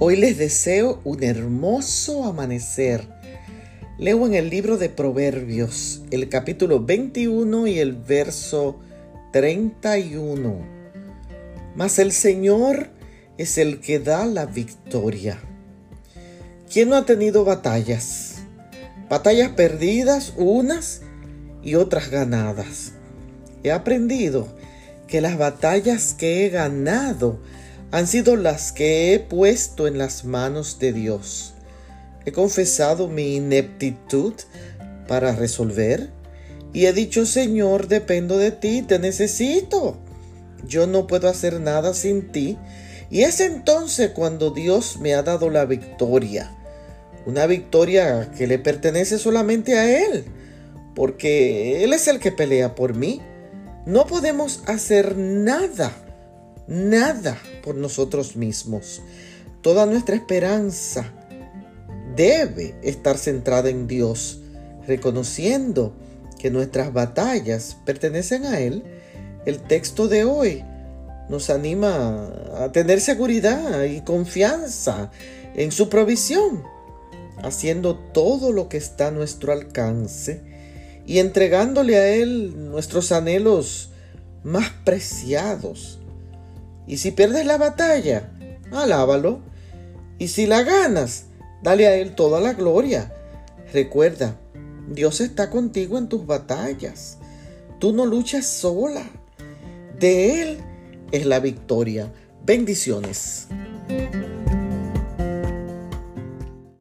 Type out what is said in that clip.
Hoy les deseo un hermoso amanecer. Leo en el libro de Proverbios, el capítulo 21 y el verso 31. Mas el Señor es el que da la victoria. ¿Quién no ha tenido batallas? Batallas perdidas, unas y otras ganadas. He aprendido que las batallas que he ganado han sido las que he puesto en las manos de Dios. He confesado mi ineptitud para resolver y he dicho, Señor, dependo de ti, te necesito. Yo no puedo hacer nada sin ti. Y es entonces cuando Dios me ha dado la victoria. Una victoria que le pertenece solamente a Él, porque Él es el que pelea por mí. No podemos hacer nada nada por nosotros mismos. Toda nuestra esperanza debe estar centrada en Dios, reconociendo que nuestras batallas pertenecen a Él. El texto de hoy nos anima a tener seguridad y confianza en su provisión, haciendo todo lo que está a nuestro alcance y entregándole a Él nuestros anhelos más preciados y si pierdes la batalla, alábalo. Y si la ganas, dale a Él toda la gloria. Recuerda, Dios está contigo en tus batallas. Tú no luchas sola. De Él es la victoria. Bendiciones.